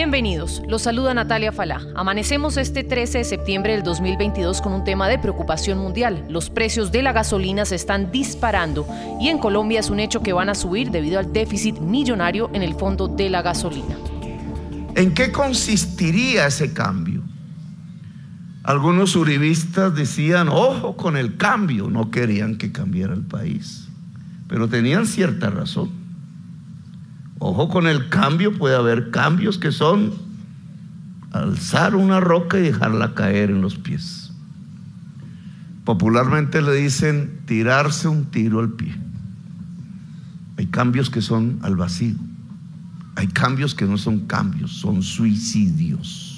Bienvenidos, los saluda Natalia Falá. Amanecemos este 13 de septiembre del 2022 con un tema de preocupación mundial. Los precios de la gasolina se están disparando y en Colombia es un hecho que van a subir debido al déficit millonario en el fondo de la gasolina. ¿En qué consistiría ese cambio? Algunos uribistas decían, ojo con el cambio, no querían que cambiara el país, pero tenían cierta razón. Ojo con el cambio, puede haber cambios que son alzar una roca y dejarla caer en los pies. Popularmente le dicen tirarse un tiro al pie. Hay cambios que son al vacío. Hay cambios que no son cambios, son suicidios.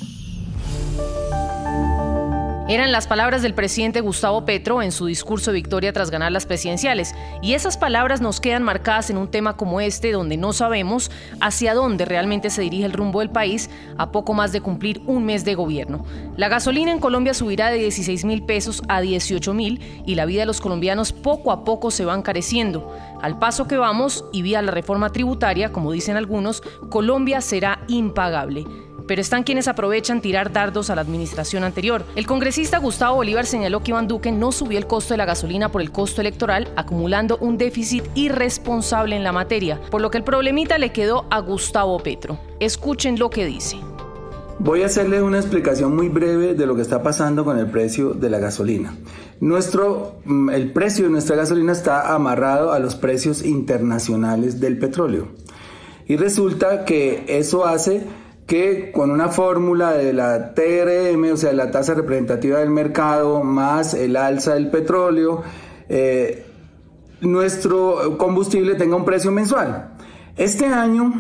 Eran las palabras del presidente Gustavo Petro en su discurso de victoria tras ganar las presidenciales. Y esas palabras nos quedan marcadas en un tema como este, donde no sabemos hacia dónde realmente se dirige el rumbo del país a poco más de cumplir un mes de gobierno. La gasolina en Colombia subirá de 16 mil pesos a 18 mil y la vida de los colombianos poco a poco se va encareciendo. Al paso que vamos y vía la reforma tributaria, como dicen algunos, Colombia será impagable pero están quienes aprovechan tirar dardos a la administración anterior. El congresista Gustavo Bolívar señaló que Iván Duque no subió el costo de la gasolina por el costo electoral, acumulando un déficit irresponsable en la materia, por lo que el problemita le quedó a Gustavo Petro. Escuchen lo que dice. Voy a hacerle una explicación muy breve de lo que está pasando con el precio de la gasolina. Nuestro, mm, el precio de nuestra gasolina está amarrado a los precios internacionales del petróleo. Y resulta que eso hace que con una fórmula de la TRM, o sea, la tasa representativa del mercado, más el alza del petróleo, eh, nuestro combustible tenga un precio mensual. Este año,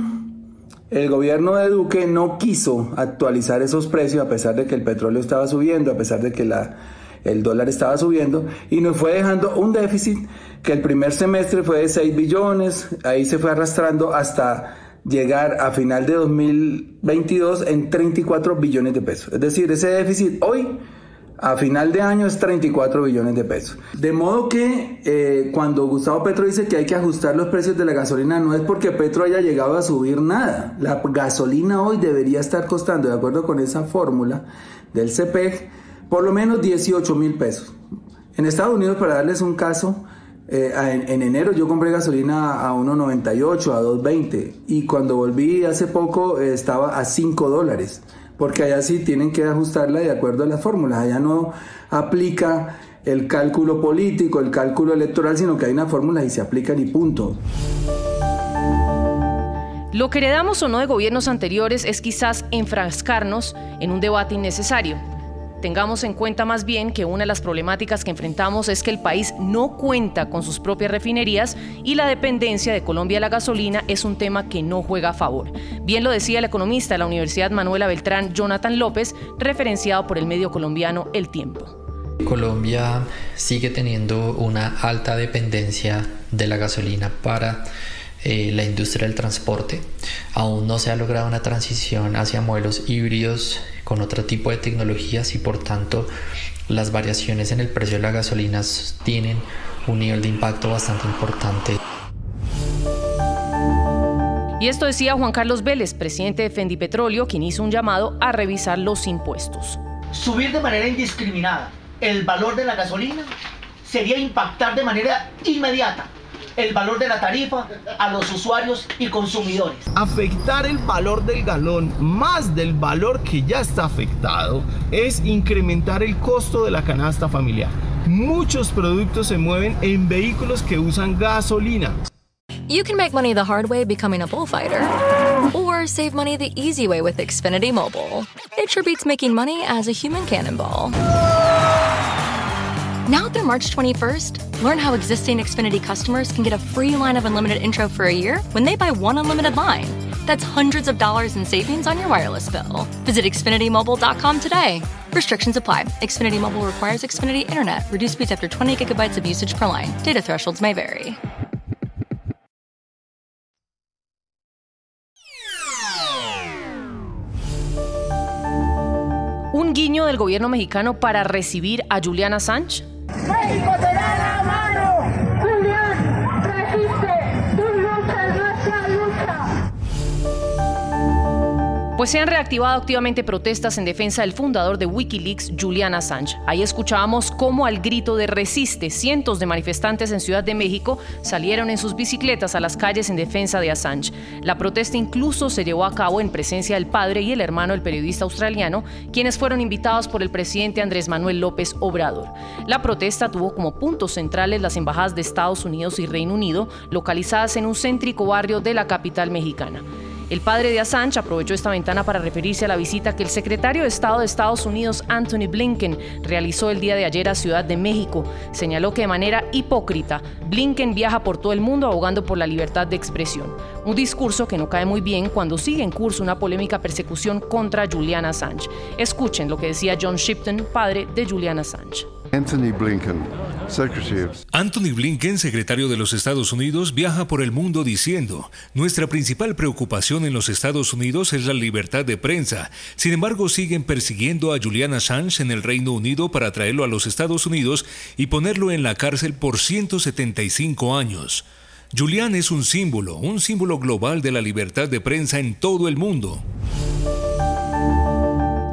el gobierno de Duque no quiso actualizar esos precios a pesar de que el petróleo estaba subiendo, a pesar de que la, el dólar estaba subiendo, y nos fue dejando un déficit que el primer semestre fue de 6 billones, ahí se fue arrastrando hasta llegar a final de 2022 en 34 billones de pesos. Es decir, ese déficit hoy a final de año es 34 billones de pesos. De modo que eh, cuando Gustavo Petro dice que hay que ajustar los precios de la gasolina, no es porque Petro haya llegado a subir nada. La gasolina hoy debería estar costando, de acuerdo con esa fórmula del CPEG, por lo menos 18 mil pesos. En Estados Unidos, para darles un caso, eh, en, enero yo compré gasolina a 1.98, a 2.20 y cuando volví hace poco eh, estaba a 5 dólares, porque allá sí tienen que ajustarla de acuerdo a las fórmulas, allá no aplica el cálculo político, el cálculo electoral, sino que hay una fórmula y se aplican y punto. Lo que heredamos o no de gobiernos anteriores es quizás enfrascarnos en un debate innecesario Tengamos en cuenta más bien que una de las problemáticas que enfrentamos es que el país no cuenta con sus propias refinerías y la dependencia de Colombia de la gasolina es un tema que no juega a favor. Bien lo decía el economista de la Universidad Manuela Beltrán, Jonathan López, referenciado por el medio colombiano El Tiempo. Colombia sigue teniendo una alta dependencia de la gasolina para eh, la industria del transporte. Aún no se ha logrado una transición hacia modelos híbridos con otro tipo de tecnologías y por tanto las variaciones en el precio de las gasolinas tienen un nivel de impacto bastante importante. Y esto decía Juan Carlos Vélez, presidente de Fendi Petróleo, quien hizo un llamado a revisar los impuestos. Subir de manera indiscriminada el valor de la gasolina sería impactar de manera inmediata el valor de la tarifa a los usuarios y consumidores. Afectar el valor del galón más del valor que ya está afectado es incrementar el costo de la canasta familiar. Muchos productos se mueven en vehículos que usan gasolina. You can make money the hard way becoming a bullfighter, or save money the easy way with Xfinity Mobile. It sure beats making money as a human cannonball. Now through March 21st, learn how existing Xfinity customers can get a free line of unlimited intro for a year when they buy one unlimited line. That's hundreds of dollars in savings on your wireless bill. Visit XfinityMobile.com today. Restrictions apply. Xfinity Mobile requires Xfinity Internet. Reduced speeds after 20 gigabytes of usage per line. Data thresholds may vary. Un guiño del gobierno mexicano para recibir a Juliana Sánchez México te Pues se han reactivado activamente protestas en defensa del fundador de Wikileaks, Julian Assange. Ahí escuchábamos cómo al grito de resiste, cientos de manifestantes en Ciudad de México salieron en sus bicicletas a las calles en defensa de Assange. La protesta incluso se llevó a cabo en presencia del padre y el hermano del periodista australiano, quienes fueron invitados por el presidente Andrés Manuel López Obrador. La protesta tuvo como puntos centrales las embajadas de Estados Unidos y Reino Unido, localizadas en un céntrico barrio de la capital mexicana. El padre de Assange aprovechó esta ventana para referirse a la visita que el secretario de Estado de Estados Unidos, Anthony Blinken, realizó el día de ayer a Ciudad de México. Señaló que de manera hipócrita, Blinken viaja por todo el mundo abogando por la libertad de expresión. Un discurso que no cae muy bien cuando sigue en curso una polémica persecución contra Julian Assange. Escuchen lo que decía John Shipton, padre de Julian Assange. Anthony Blinken, Anthony Blinken, secretario de los Estados Unidos, viaja por el mundo diciendo, nuestra principal preocupación en los Estados Unidos es la libertad de prensa. Sin embargo, siguen persiguiendo a Julian Assange en el Reino Unido para traerlo a los Estados Unidos y ponerlo en la cárcel por 175 años. Julian es un símbolo, un símbolo global de la libertad de prensa en todo el mundo.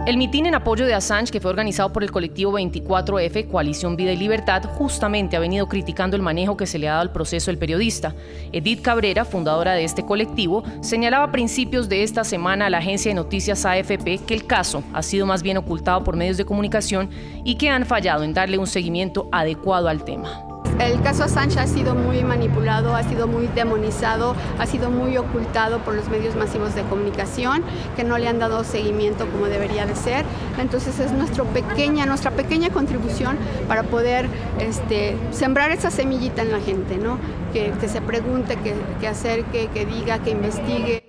El mitin en apoyo de Assange, que fue organizado por el colectivo 24F, Coalición Vida y Libertad, justamente ha venido criticando el manejo que se le ha dado al proceso del periodista. Edith Cabrera, fundadora de este colectivo, señalaba a principios de esta semana a la agencia de noticias AFP que el caso ha sido más bien ocultado por medios de comunicación y que han fallado en darle un seguimiento adecuado al tema. El caso Assange ha sido muy manipulado, ha sido muy demonizado, ha sido muy ocultado por los medios masivos de comunicación que no le han dado seguimiento como debería de ser. Entonces es nuestra pequeña, nuestra pequeña contribución para poder este, sembrar esa semillita en la gente, ¿no? que, se pregunte, que, que acerque, que diga, que investigue.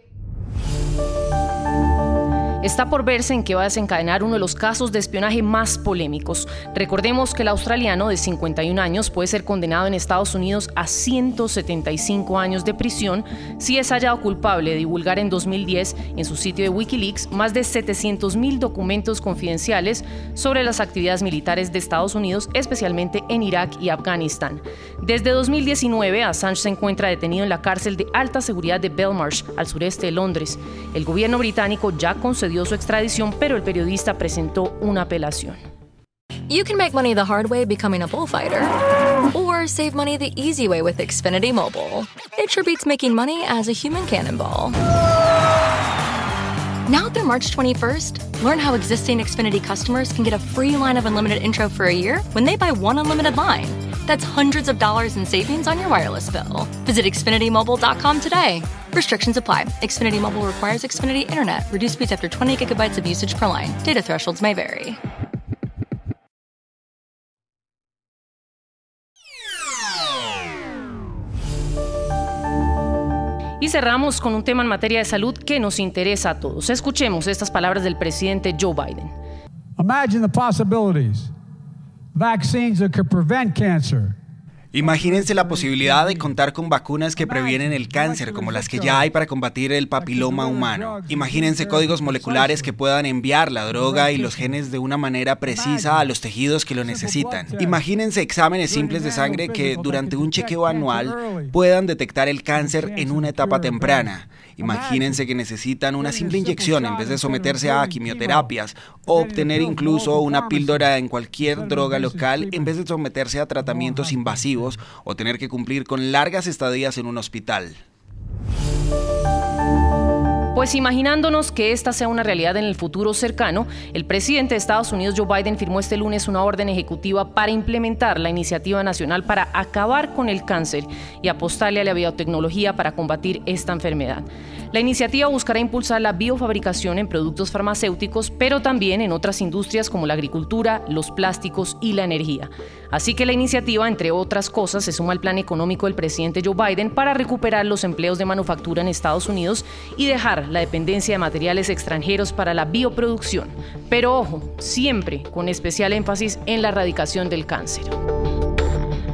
Está por verse en qué va a desencadenar uno de los casos de espionaje más polémicos. Recordemos que el australiano de 51 años puede ser condenado en Estados Unidos a 175 años de prisión si es hallado culpable de divulgar en 2010 en su sitio de Wikileaks más de 700.000 documentos confidenciales sobre las actividades militares de Estados Unidos, especialmente en Irak y Afganistán. Desde 2019, Assange se encuentra detenido en la cárcel de alta seguridad de Belmarsh, al sureste de Londres. El gobierno británico ya concedió su extradición, pero el periodista presentó una apelación. You can make money the hard way becoming a bullfighter, or save money the easy way with Xfinity Mobile. It sure beats making money as a human cannonball. Now through March 21st, learn how existing Xfinity customers can get a free line of unlimited intro for a year when they buy one unlimited line. That's hundreds of dollars in savings on your wireless bill. Visit XfinityMobile.com today. Restrictions apply. Xfinity Mobile requires Xfinity Internet. Reduced speeds after 20 gigabytes of usage per line. Data thresholds may vary. Y cerramos con un tema en materia de salud que nos interesa a todos. Escuchemos estas palabras del presidente Joe Biden. Imagine the possibilities. Vaccines that could prevent cancer Imagínense la posibilidad de contar con vacunas que previenen el cáncer, como las que ya hay para combatir el papiloma humano. Imagínense códigos moleculares que puedan enviar la droga y los genes de una manera precisa a los tejidos que lo necesitan. Imagínense exámenes simples de sangre que durante un chequeo anual puedan detectar el cáncer en una etapa temprana. Imagínense que necesitan una simple inyección en vez de someterse a quimioterapias o obtener incluso una píldora en cualquier droga local en vez de someterse a tratamientos invasivos o tener que cumplir con largas estadías en un hospital. Pues imaginándonos que esta sea una realidad en el futuro cercano, el presidente de Estados Unidos Joe Biden firmó este lunes una orden ejecutiva para implementar la iniciativa nacional para acabar con el cáncer y apostarle a la biotecnología para combatir esta enfermedad. La iniciativa buscará impulsar la biofabricación en productos farmacéuticos, pero también en otras industrias como la agricultura, los plásticos y la energía. Así que la iniciativa, entre otras cosas, se suma al plan económico del presidente Joe Biden para recuperar los empleos de manufactura en Estados Unidos y dejar la dependencia de materiales extranjeros para la bioproducción. Pero ojo, siempre con especial énfasis en la erradicación del cáncer.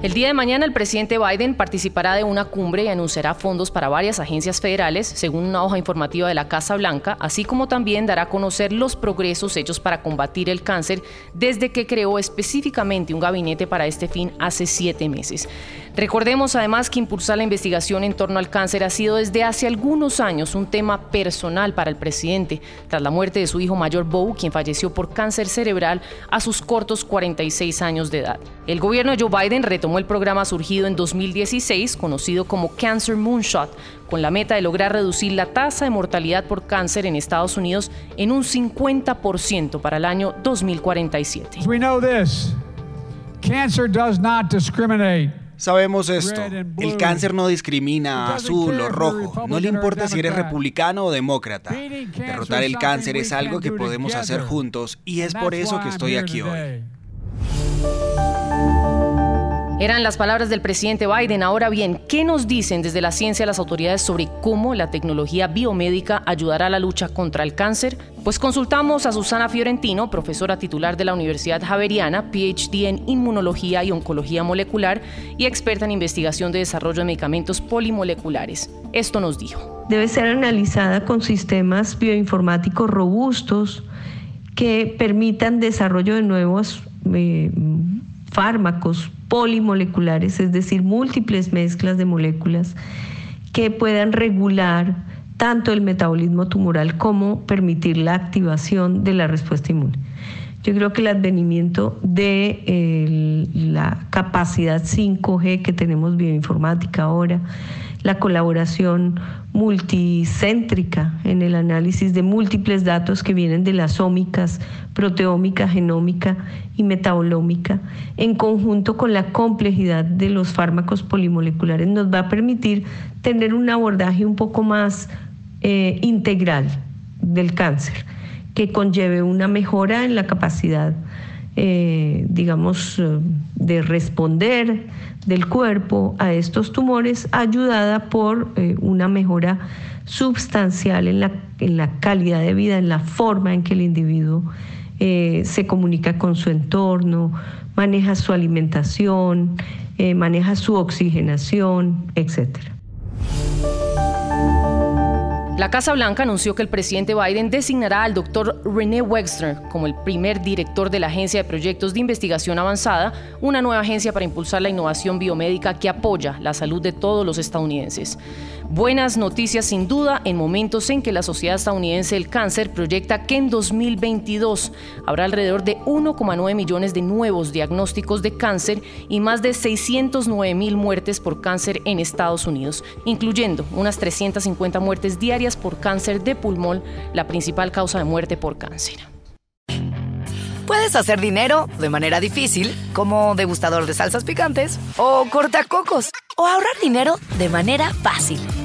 El día de mañana el presidente Biden participará de una cumbre y anunciará fondos para varias agencias federales, según una hoja informativa de la Casa Blanca, así como también dará a conocer los progresos hechos para combatir el cáncer desde que creó específicamente un gabinete para este fin hace siete meses. Recordemos además que impulsar la investigación en torno al cáncer ha sido desde hace algunos años un tema personal para el presidente, tras la muerte de su hijo mayor Bo, quien falleció por cáncer cerebral a sus cortos 46 años de edad. El gobierno de Joe Biden retomó el programa surgido en 2016, conocido como Cancer Moonshot, con la meta de lograr reducir la tasa de mortalidad por cáncer en Estados Unidos en un 50% para el año 2047. We know this. Cancer does not. Sabemos esto, el cáncer no discrimina azul o rojo, no le importa si eres republicano o demócrata. Derrotar el cáncer es algo que podemos hacer juntos y es por eso que estoy aquí hoy. Eran las palabras del presidente Biden. Ahora bien, ¿qué nos dicen desde la ciencia las autoridades sobre cómo la tecnología biomédica ayudará a la lucha contra el cáncer? Pues consultamos a Susana Fiorentino, profesora titular de la Universidad Javeriana, PhD en inmunología y oncología molecular y experta en investigación de desarrollo de medicamentos polimoleculares. Esto nos dijo. Debe ser analizada con sistemas bioinformáticos robustos que permitan desarrollo de nuevos eh, fármacos polimoleculares, es decir, múltiples mezclas de moléculas que puedan regular tanto el metabolismo tumoral como permitir la activación de la respuesta inmune. Yo creo que el advenimiento de la capacidad 5G que tenemos bioinformática ahora, la colaboración multicéntrica en el análisis de múltiples datos que vienen de las ómicas, proteómica, genómica y metabolómica, en conjunto con la complejidad de los fármacos polimoleculares, nos va a permitir tener un abordaje un poco más eh, integral del cáncer, que conlleve una mejora en la capacidad eh, digamos, eh, de responder del cuerpo a estos tumores, ayudada por eh, una mejora sustancial en la, en la, calidad de vida, en la forma en que el individuo se comunica con su entorno, maneja su alimentación, maneja su oxigenación, etcétera. La Casa Blanca anunció que el presidente Biden designará al doctor René Wexner como el primer director de la Agencia de Proyectos de Investigación Avanzada, una nueva agencia para impulsar la innovación biomédica que apoya la salud de todos los estadounidenses. Buenas noticias sin duda en momentos en que la Sociedad Estadounidense del Cáncer proyecta que en 2022 habrá alrededor de 1,9 millones de nuevos diagnósticos de cáncer y más de 609 mil muertes por cáncer en Estados Unidos, incluyendo unas 350 muertes diarias por cáncer de pulmón, la principal causa de muerte por cáncer. Puedes hacer dinero de manera difícil, como degustador de salsas picantes, o cortacocos, o ahorrar dinero de manera fácil